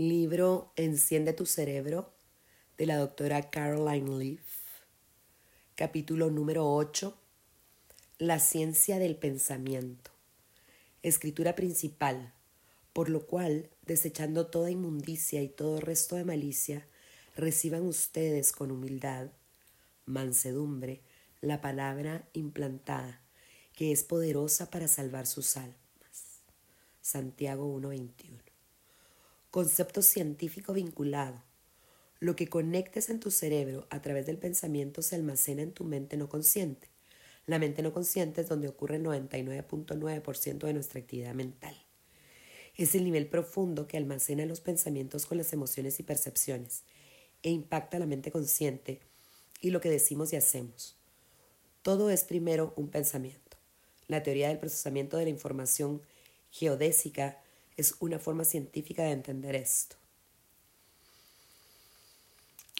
Libro Enciende tu cerebro de la doctora Caroline Leaf. Capítulo número 8. La ciencia del pensamiento. Escritura principal, por lo cual, desechando toda inmundicia y todo resto de malicia, reciban ustedes con humildad, mansedumbre, la palabra implantada, que es poderosa para salvar sus almas. Santiago 1.21 concepto científico vinculado. Lo que conectes en tu cerebro a través del pensamiento se almacena en tu mente no consciente. La mente no consciente es donde ocurre el 99.9% de nuestra actividad mental. Es el nivel profundo que almacena los pensamientos con las emociones y percepciones e impacta la mente consciente y lo que decimos y hacemos. Todo es primero un pensamiento. La teoría del procesamiento de la información geodésica es una forma científica de entender esto.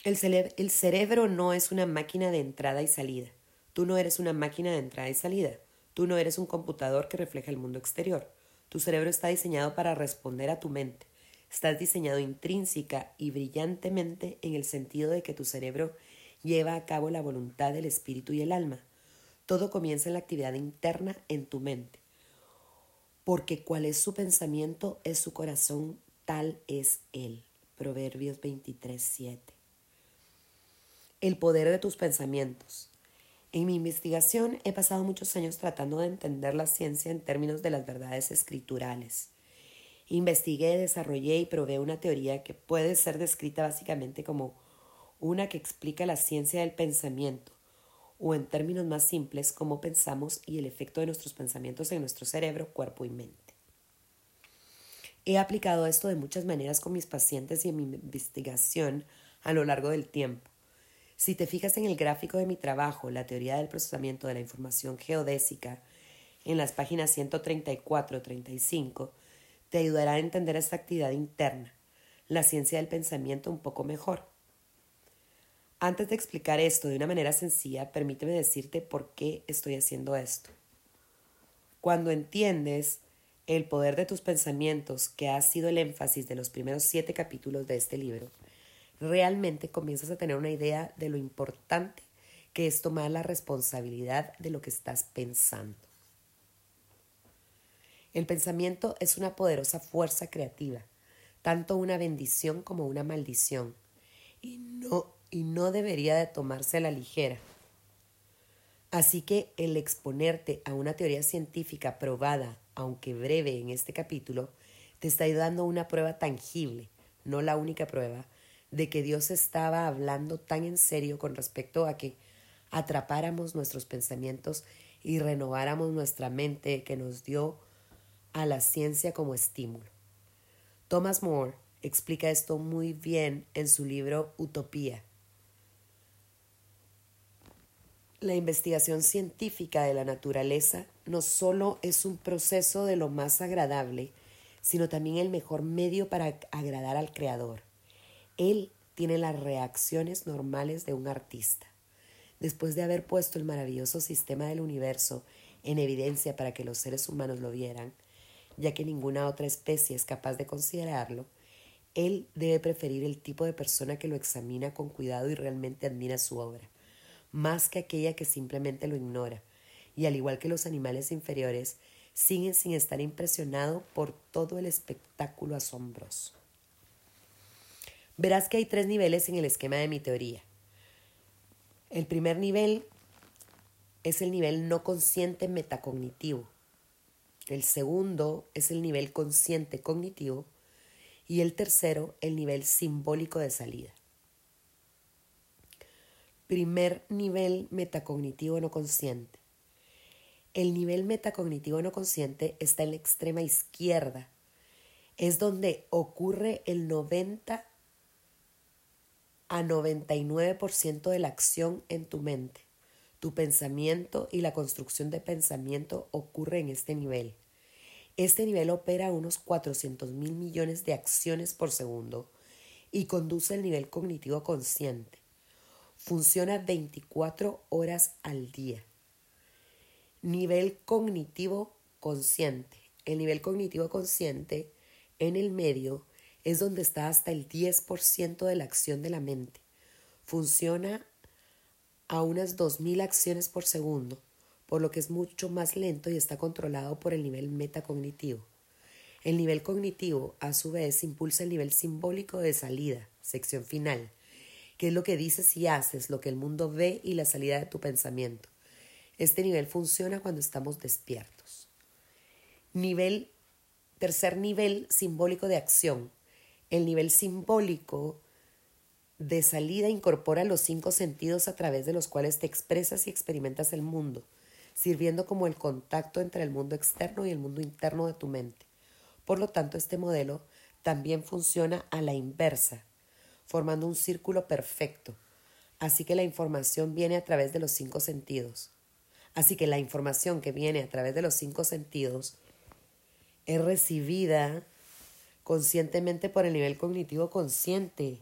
El, cerebro no es una máquina de entrada y salida. Tú no eres una máquina de entrada y salida. Tú no eres un computador que refleja el mundo exterior. Tu cerebro está diseñado para responder a tu mente. Estás diseñado intrínseca y brillantemente en el sentido de que tu cerebro lleva a cabo la voluntad del espíritu y el alma. Todo comienza en la actividad interna en tu mente porque cual es su pensamiento es su corazón, tal es él. Proverbios 23, 7. El poder de tus pensamientos. En mi investigación he pasado muchos años tratando de entender la ciencia en términos de las verdades escriturales. Investigué, desarrollé y probé una teoría que puede ser descrita básicamente como una que explica la ciencia del pensamiento, o en términos más simples, cómo pensamos y el efecto de nuestros pensamientos en nuestro cerebro, cuerpo y mente. He aplicado esto de muchas maneras con mis pacientes y en mi investigación a lo largo del tiempo. Si te fijas en el gráfico de mi trabajo, la teoría del procesamiento de la información geodésica, en las páginas 134-35, te ayudará a entender esta actividad interna, la ciencia del pensamiento un poco mejor. Antes de explicar esto de una manera sencilla, permíteme decirte por qué estoy haciendo esto. Cuando entiendes el poder de tus pensamientos, que ha sido el énfasis de los primeros siete capítulos de este libro, realmente comienzas a tener una idea de lo importante que es tomar la responsabilidad de lo que estás pensando. El pensamiento es una poderosa fuerza creativa, tanto una bendición como una maldición, y no y no debería de tomarse a la ligera. Así que el exponerte a una teoría científica probada, aunque breve en este capítulo, te está dando una prueba tangible, no la única prueba, de que Dios estaba hablando tan en serio con respecto a que atrapáramos nuestros pensamientos y renováramos nuestra mente que nos dio a la ciencia como estímulo. Thomas More explica esto muy bien en su libro Utopía, La investigación científica de la naturaleza no solo es un proceso de lo más agradable, sino también el mejor medio para agradar al Creador. Él tiene las reacciones normales de un artista. Después de haber puesto el maravilloso sistema del universo en evidencia para que los seres humanos lo vieran, ya que ninguna otra especie es capaz de considerarlo, él debe preferir el tipo de persona que lo examina con cuidado y realmente admira su obra más que aquella que simplemente lo ignora, y al igual que los animales inferiores, siguen sin estar impresionados por todo el espectáculo asombroso. Verás que hay tres niveles en el esquema de mi teoría. El primer nivel es el nivel no consciente metacognitivo. El segundo es el nivel consciente cognitivo. Y el tercero, el nivel simbólico de salida. Primer nivel metacognitivo no consciente. El nivel metacognitivo no consciente está en la extrema izquierda. Es donde ocurre el 90 a 99% de la acción en tu mente. Tu pensamiento y la construcción de pensamiento ocurre en este nivel. Este nivel opera unos 400 mil millones de acciones por segundo y conduce el nivel cognitivo consciente funciona 24 horas al día. Nivel cognitivo consciente. El nivel cognitivo consciente en el medio es donde está hasta el 10% de la acción de la mente. Funciona a unas 2.000 acciones por segundo, por lo que es mucho más lento y está controlado por el nivel metacognitivo. El nivel cognitivo, a su vez, impulsa el nivel simbólico de salida, sección final, que es lo que dices y haces, lo que el mundo ve y la salida de tu pensamiento. Este nivel funciona cuando estamos despiertos. Nivel, tercer nivel simbólico de acción. El nivel simbólico de salida incorpora los cinco sentidos a través de los cuales te expresas y experimentas el mundo, sirviendo como el contacto entre el mundo externo y el mundo interno de tu mente. Por lo tanto, este modelo también funciona a la inversa, formando un círculo perfecto. Así que la información viene a través de los cinco sentidos. Así que la información que viene a través de los cinco sentidos es recibida conscientemente por el nivel cognitivo consciente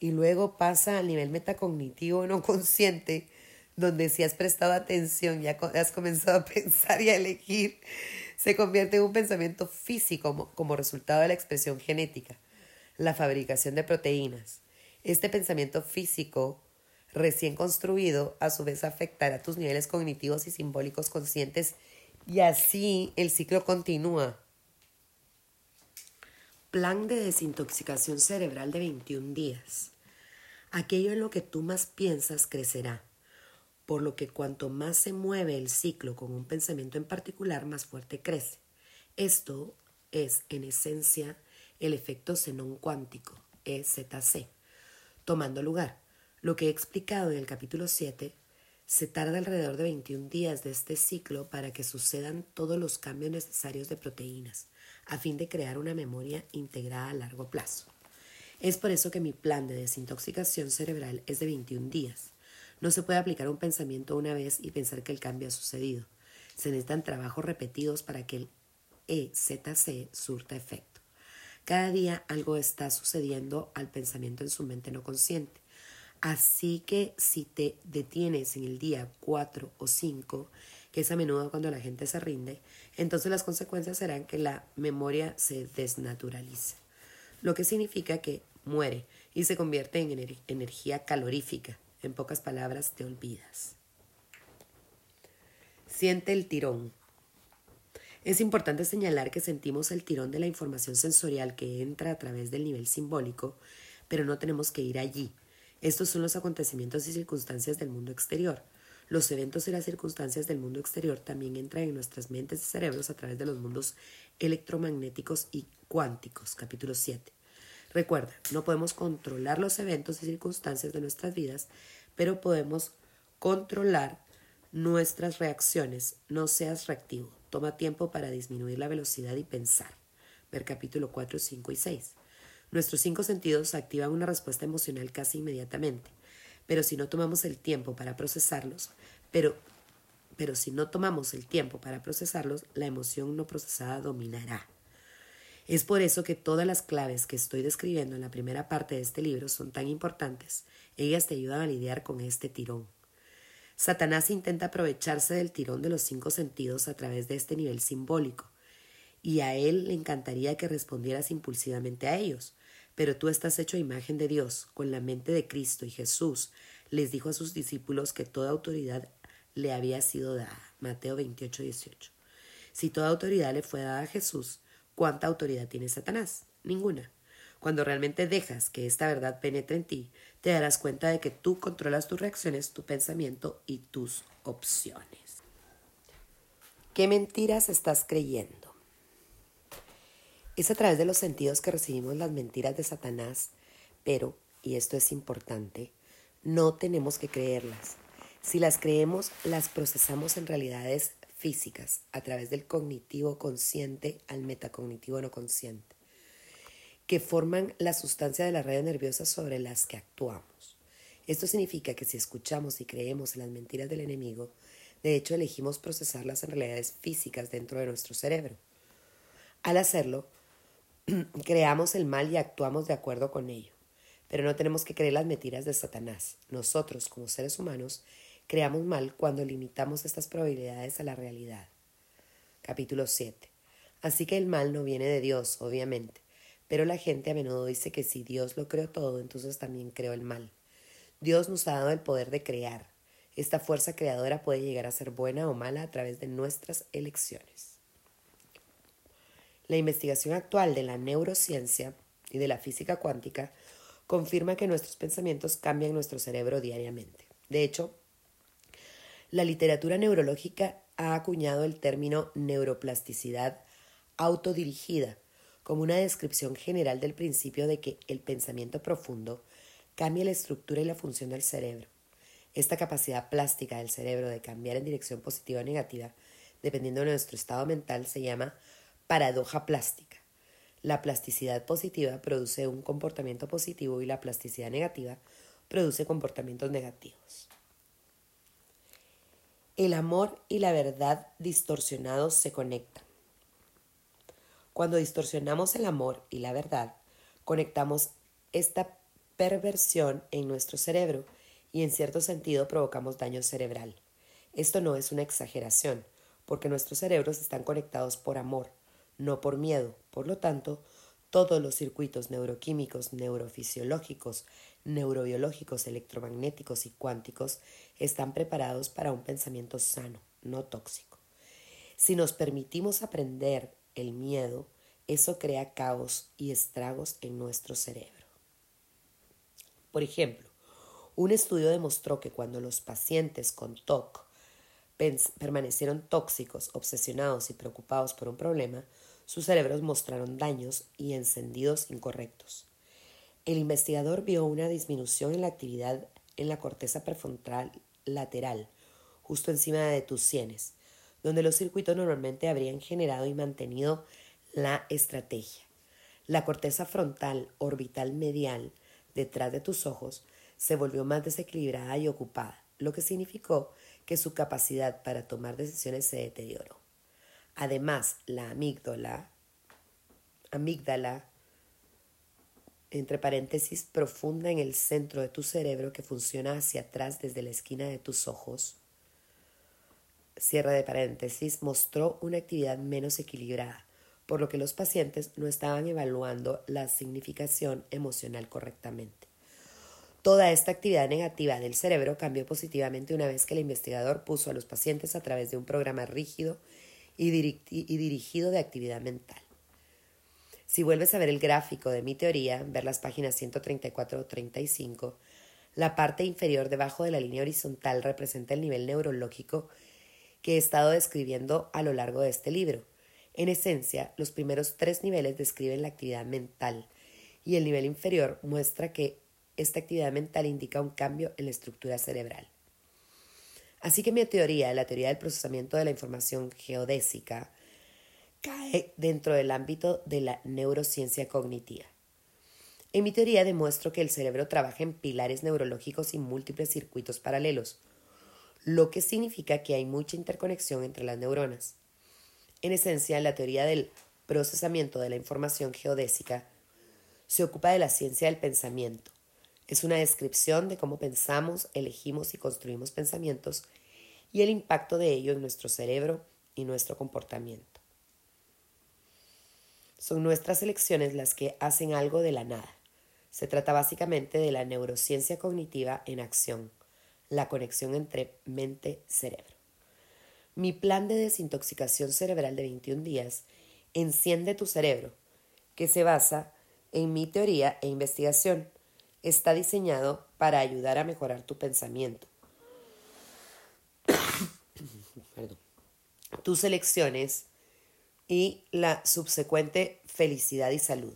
y luego pasa al nivel metacognitivo no consciente, donde si has prestado atención, ya has comenzado a pensar y a elegir, se convierte en un pensamiento físico como, resultado de la expresión genética, la fabricación de proteínas. Este pensamiento físico recién construido a su vez afectará tus niveles cognitivos y simbólicos conscientes y así el ciclo continúa. Plan de desintoxicación cerebral de 21 días. Aquello en lo que tú más piensas crecerá por lo que cuanto más se mueve el ciclo con un pensamiento en particular, más fuerte crece. Esto es, en esencia, el efecto xenón cuántico, EZC, tomando lugar. Lo que he explicado en el capítulo 7, se tarda alrededor de 21 días de este ciclo para que sucedan todos los cambios necesarios de proteínas, a fin de crear una memoria integrada a largo plazo. Es por eso que mi plan de desintoxicación cerebral es de 21 días. No se puede aplicar un pensamiento una vez y pensar que el cambio ha sucedido. Se necesitan trabajos repetidos para que el EZC surta efecto. Cada día algo está sucediendo al pensamiento en su mente no consciente. Así que si te detienes en el día 4 o 5, que es a menudo cuando la gente se rinde, entonces las consecuencias serán que la memoria se desnaturalice, lo que significa que muere y se convierte en energía calorífica, en pocas palabras, te olvidas. Siente el tirón. Es importante señalar que sentimos el tirón de la información sensorial que entra a través del nivel simbólico, pero no tenemos que ir allí. Estos son los acontecimientos y circunstancias del mundo exterior. Los eventos y las circunstancias del mundo exterior también entran en nuestras mentes y cerebros a través de los mundos electromagnéticos y cuánticos. Capítulo 7. Recuerda, no podemos controlar los eventos y circunstancias de nuestras vidas, pero podemos controlar nuestras reacciones. No seas reactivo. Toma tiempo para disminuir la velocidad y pensar. Ver capítulo 4, 5 y 6. Nuestros cinco sentidos activan una respuesta emocional casi inmediatamente, pero si no tomamos el tiempo para procesarlos, pero, pero si no tomamos el tiempo para procesarlos, la emoción no procesada dominará. Es por eso que todas las claves que estoy describiendo en la primera parte de este libro son tan importantes. Ellas te ayudan a lidiar con este tirón. Satanás intenta aprovecharse del tirón de los cinco sentidos a través de este nivel simbólico, y a él le encantaría que respondieras impulsivamente a ellos. Pero tú estás hecho a imagen de Dios, con la mente de Cristo y Jesús les dijo a sus discípulos que toda autoridad le había sido dada. Mateo 28, 18. Si toda autoridad le fue dada a Jesús, ¿Cuánta autoridad tiene Satanás? Ninguna. Cuando realmente dejas que esta verdad penetre en ti, te darás cuenta de que tú controlas tus reacciones, tu pensamiento y tus opciones. ¿Qué mentiras estás creyendo? Es a través de los sentidos que recibimos las mentiras de Satanás, pero, y esto es importante, no tenemos que creerlas. Si las creemos, las procesamos en realidades físicas a través del cognitivo consciente al metacognitivo no consciente, que forman la sustancia de la red nerviosa sobre las que actuamos. Esto significa que si escuchamos y creemos en las mentiras del enemigo, de hecho elegimos procesarlas en realidades físicas dentro de nuestro cerebro. Al hacerlo, creamos el mal y actuamos de acuerdo con ello. Pero no tenemos que creer las mentiras de Satanás. Nosotros, como seres humanos, creamos mal cuando limitamos estas probabilidades a la realidad. Capítulo 7. Así que el mal no viene de Dios, obviamente, Pero la gente a menudo dice que si Dios lo creó todo, entonces también creó el mal. Dios nos ha dado el poder de crear. Esta fuerza creadora puede llegar a ser buena o mala a través de nuestras elecciones. La investigación actual de la neurociencia y de la física cuántica confirma que nuestros pensamientos cambian nuestro cerebro diariamente. De hecho, la literatura neurológica ha acuñado el término neuroplasticidad autodirigida como una descripción general del principio de que el pensamiento profundo cambia la estructura y la función del cerebro. Esta capacidad plástica del cerebro de cambiar en dirección positiva o negativa, dependiendo de nuestro estado mental, se llama paradoja plástica. La plasticidad positiva produce un comportamiento positivo y la plasticidad negativa produce comportamientos negativos. El amor y la verdad distorsionados se conectan. Cuando distorsionamos el amor y la verdad, conectamos esta perversión en nuestro cerebro y en cierto sentido provocamos daño cerebral. Esto no es una exageración, porque nuestros cerebros están conectados por amor, no por miedo. Por lo tanto, todos los circuitos neuroquímicos, neurofisiológicos, neurobiológicos, electromagnéticos y cuánticos están preparados para un pensamiento sano, no tóxico. Si nos permitimos aprender el miedo, eso crea caos y estragos en nuestro cerebro. Por ejemplo, un estudio demostró que cuando los pacientes con TOC permanecieron tóxicos, obsesionados y preocupados por un problema, sus cerebros mostraron daños y encendidos incorrectos. El investigador vio una disminución en la actividad en la corteza prefrontal lateral, justo encima de tus sienes, donde los circuitos normalmente habrían generado y mantenido la estrategia. La corteza frontal orbital medial, detrás de tus ojos, se volvió más desequilibrada y ocupada, lo que significó que su capacidad para tomar decisiones se deterioró. Además, la amígdala, amígdala, entre paréntesis, profunda en el centro de tu cerebro que funciona hacia atrás desde la esquina de tus ojos, cierre de paréntesis, mostró una actividad menos equilibrada, por lo que los pacientes no estaban evaluando la significación emocional correctamente. Toda esta actividad negativa del cerebro cambió positivamente una vez que el investigador puso a los pacientes a través de un programa rígido y, dirigido de actividad mental. Si vuelves a ver el gráfico de mi teoría, ver las páginas 134 o 35, la parte inferior debajo de la línea horizontal representa el nivel neurológico que he estado describiendo a lo largo de este libro. En esencia, los primeros tres niveles describen la actividad mental y el nivel inferior muestra que esta actividad mental indica un cambio en la estructura cerebral. Así que mi teoría, la teoría del procesamiento de la información geodésica, cae dentro del ámbito de la neurociencia cognitiva. En mi teoría demuestro que el cerebro trabaja en pilares neurológicos y múltiples circuitos paralelos, lo que significa que hay mucha interconexión entre las neuronas. En esencia, la teoría del procesamiento de la información geodésica se ocupa de la ciencia del pensamiento. Es una descripción de cómo pensamos, elegimos y construimos pensamientos y el impacto de ello en nuestro cerebro y nuestro comportamiento. Son nuestras elecciones las que hacen algo de la nada. Se trata básicamente de la neurociencia cognitiva en acción la conexión entre mente-cerebro. Mi plan de desintoxicación cerebral de 21 días enciende tu cerebro, que se basa en mi teoría e investigación. Está diseñado para ayudar a mejorar tu pensamiento, tus elecciones y la subsecuente felicidad y salud.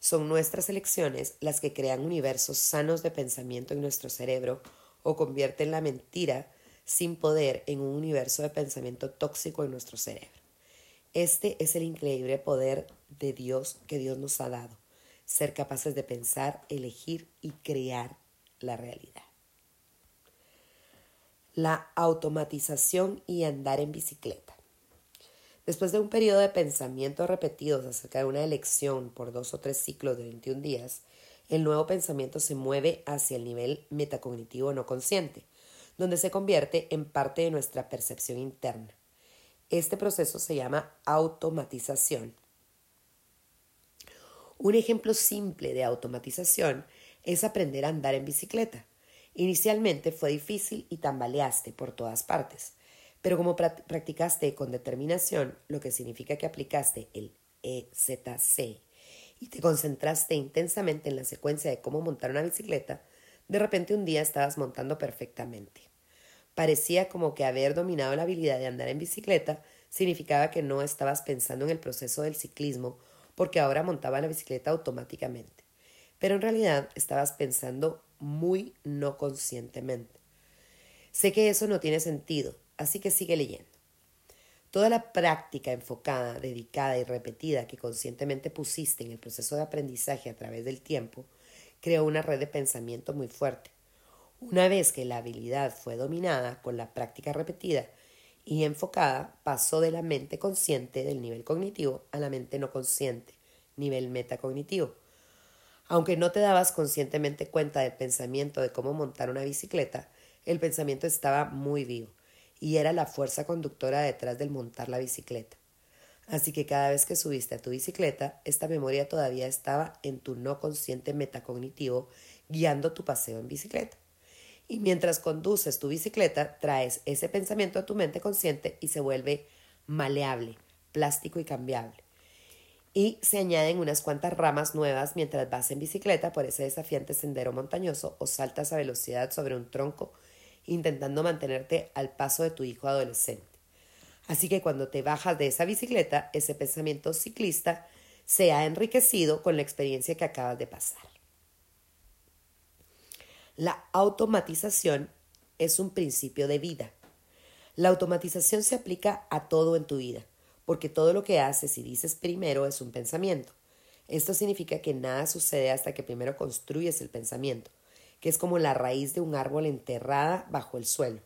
Son nuestras elecciones las que crean universos sanos de pensamiento en nuestro cerebro o convierten la mentira sin poder en un universo de pensamiento tóxico en nuestro cerebro. Este es el increíble poder de Dios que Dios nos ha dado, ser capaces de pensar, elegir y crear la realidad. La automatización y andar en bicicleta. Después de un periodo de pensamientos repetidos acerca de una elección por dos o tres ciclos de 21 días, el nuevo pensamiento se mueve hacia el nivel metacognitivo no consciente, donde se convierte en parte de nuestra percepción interna. Este proceso se llama automatización. Un ejemplo simple de automatización es aprender a andar en bicicleta. Inicialmente fue difícil y tambaleaste por todas partes, pero como practicaste con determinación, lo que significa que aplicaste el EZC y te concentraste intensamente en la secuencia de cómo montar una bicicleta, de repente un día estabas montando perfectamente. Parecía como que haber dominado la habilidad de andar en bicicleta significaba que no estabas pensando en el proceso del ciclismo porque ahora montaba la bicicleta automáticamente. Pero en realidad estabas pensando muy no conscientemente. Sé que eso no tiene sentido, así que sigue leyendo. Toda la práctica enfocada, dedicada y repetida que conscientemente pusiste en el proceso de aprendizaje a través del tiempo creó una red de pensamiento muy fuerte. Una vez que la habilidad fue dominada con la práctica repetida y enfocada, pasó de la mente consciente del nivel cognitivo a la mente no consciente, nivel metacognitivo. Aunque no te dabas conscientemente cuenta del pensamiento de cómo montar una bicicleta, el pensamiento estaba muy vivo y era la fuerza conductora detrás del montar la bicicleta. Así que cada vez que subiste a tu bicicleta, esta memoria todavía estaba en tu no consciente metacognitivo guiando tu paseo en bicicleta. Y mientras conduces tu bicicleta, traes ese pensamiento a tu mente consciente y se vuelve maleable, plástico y cambiable. Y se añaden unas cuantas ramas nuevas mientras vas en bicicleta por ese desafiante sendero montañoso o saltas a velocidad sobre un tronco intentando mantenerte al paso de tu hijo adolescente. Así que cuando te bajas de esa bicicleta, ese pensamiento ciclista se ha enriquecido con la experiencia que acabas de pasar. La automatización es un principio de vida. La automatización se aplica a todo en tu vida, porque todo lo que haces y dices primero es un pensamiento. Esto significa que nada sucede hasta que primero construyes el pensamiento, que es como la raíz de un árbol enterrada bajo el suelo.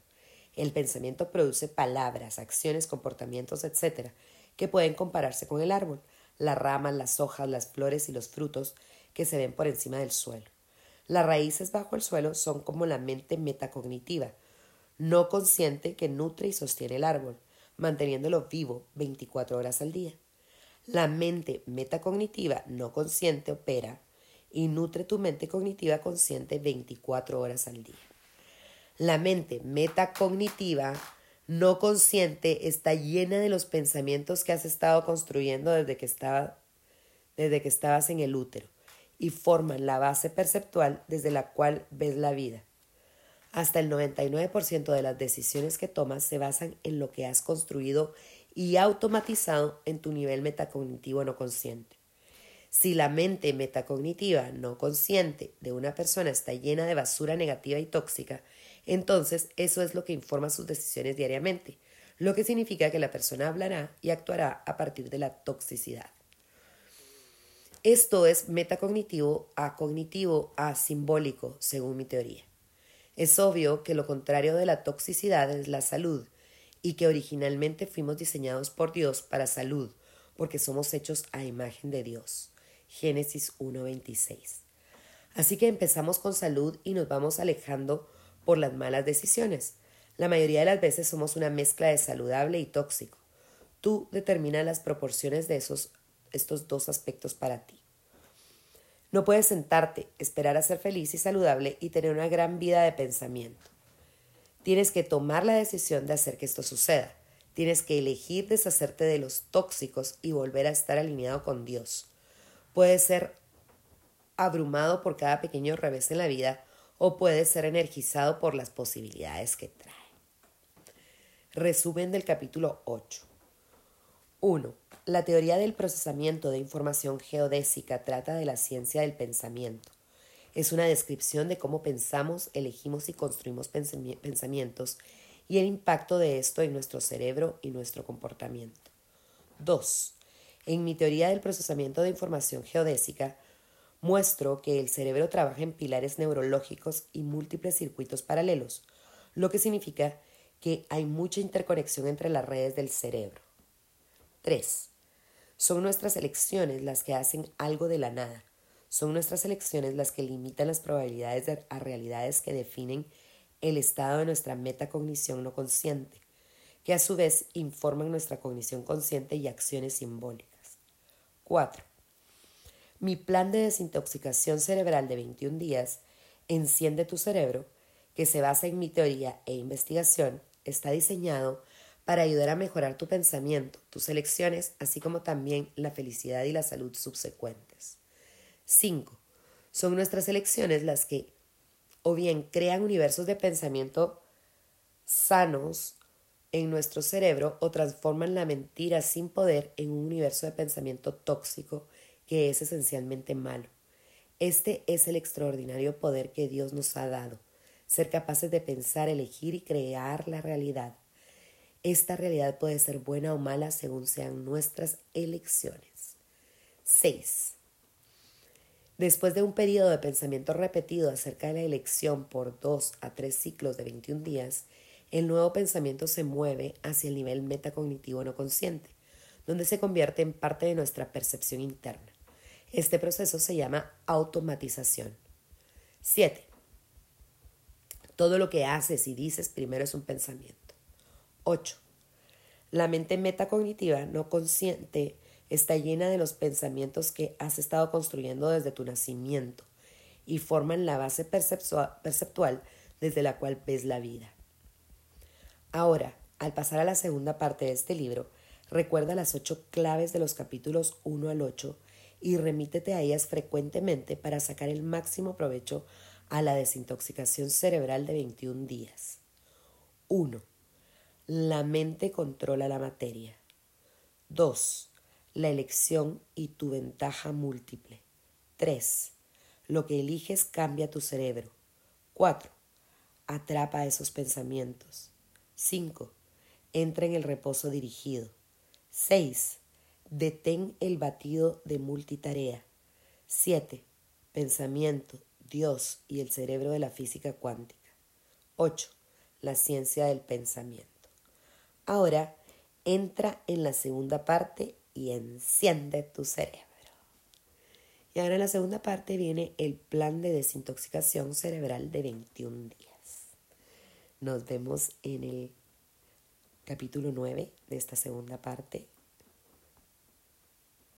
El pensamiento produce palabras, acciones, comportamientos, etc., que pueden compararse con el árbol, las ramas, las hojas, las flores y los frutos que se ven por encima del suelo. Las raíces bajo el suelo son como la mente metacognitiva, no consciente que nutre y sostiene el árbol, manteniéndolo vivo 24 horas al día. La mente metacognitiva no consciente opera y nutre tu mente cognitiva consciente 24 horas al día. La mente metacognitiva no consciente está llena de los pensamientos que has estado construyendo desde que, desde que estabas en el útero y forman la base perceptual desde la cual ves la vida. Hasta el 99% de las decisiones que tomas se basan en lo que has construido y automatizado en tu nivel metacognitivo no consciente. Si la mente metacognitiva no consciente de una persona está llena de basura negativa y tóxica, entonces eso es lo que informa sus decisiones diariamente, lo que significa que la persona hablará y actuará a partir de la toxicidad. Esto es metacognitivo a cognitivo a simbólico, según mi teoría. Es obvio que lo contrario de la toxicidad es la salud, y que originalmente fuimos diseñados por Dios para salud, porque somos hechos a imagen de Dios. Génesis 1.26. Así que empezamos con salud y nos vamos alejando por las malas decisiones. La mayoría de las veces somos una mezcla de saludable y tóxico. Tú determinas las proporciones de esos estos dos aspectos para ti. No puedes sentarte, esperar a ser feliz y saludable y tener una gran vida de pensamiento. Tienes que tomar la decisión de hacer que esto suceda. Tienes que elegir deshacerte de los tóxicos y volver a estar alineado con Dios. Puedes ser abrumado por cada pequeño revés en la vida o puedes ser energizado por las posibilidades que trae. Resumen del capítulo 8. 1. La teoría del procesamiento de información geodésica trata de la ciencia del pensamiento. Es una descripción de cómo pensamos, elegimos y construimos pensamientos y el impacto de esto en nuestro cerebro y nuestro comportamiento. 2. En mi teoría del procesamiento de información geodésica, muestro que el cerebro trabaja en pilares neurológicos y múltiples circuitos paralelos, lo que significa que hay mucha interconexión entre las redes del cerebro. 3. Son nuestras elecciones las que hacen algo de la nada. Son nuestras elecciones las que limitan las probabilidades de, a realidades que definen el estado de nuestra metacognición no consciente, que a su vez informan nuestra cognición consciente y acciones simbólicas. 4. Mi plan de desintoxicación cerebral de 21 días, Enciende tu cerebro, que se basa en mi teoría e investigación, está diseñado para ayudar a mejorar tu pensamiento, tus elecciones, así como también la felicidad y la salud subsecuentes. 5. Son nuestras elecciones las que o bien crean universos de pensamiento sanos en nuestro cerebro o transforman la mentira sin poder en un universo de pensamiento tóxico que es esencialmente malo. Este es el extraordinario poder que Dios nos ha dado, ser capaces de pensar, elegir y crear la realidad. Esta realidad puede ser buena o mala según sean nuestras elecciones. 6. Después de un periodo de pensamiento repetido acerca de la elección por dos a tres ciclos de 21 días, el nuevo pensamiento se mueve hacia el nivel metacognitivo no consciente, donde se convierte en parte de nuestra percepción interna. Este proceso se llama automatización. 7. Todo lo que haces y dices primero es un pensamiento. 8. La mente metacognitiva no consciente está llena de los pensamientos que has estado construyendo desde tu nacimiento y forman la base perceptual desde la cual ves la vida. Ahora, al pasar a la segunda parte de este libro, recuerda las ocho claves de los capítulos 1 al 8 y remítete a ellas frecuentemente para sacar el máximo provecho a la desintoxicación cerebral de 21 días. 1. La mente controla la materia. 2. La elección y tu ventaja múltiple. 3. Lo que eliges cambia tu cerebro. 4. Atrapa esos pensamientos. 5. Entra en el reposo dirigido. 6. Detén el batido de multitarea. 7. Pensamiento, Dios y el cerebro de la física cuántica. 8. La ciencia del pensamiento. Ahora entra en la segunda parte y enciende tu cerebro. Y ahora en la segunda parte viene el plan de desintoxicación cerebral de 21 días. Nos vemos en el capítulo 9 de esta segunda parte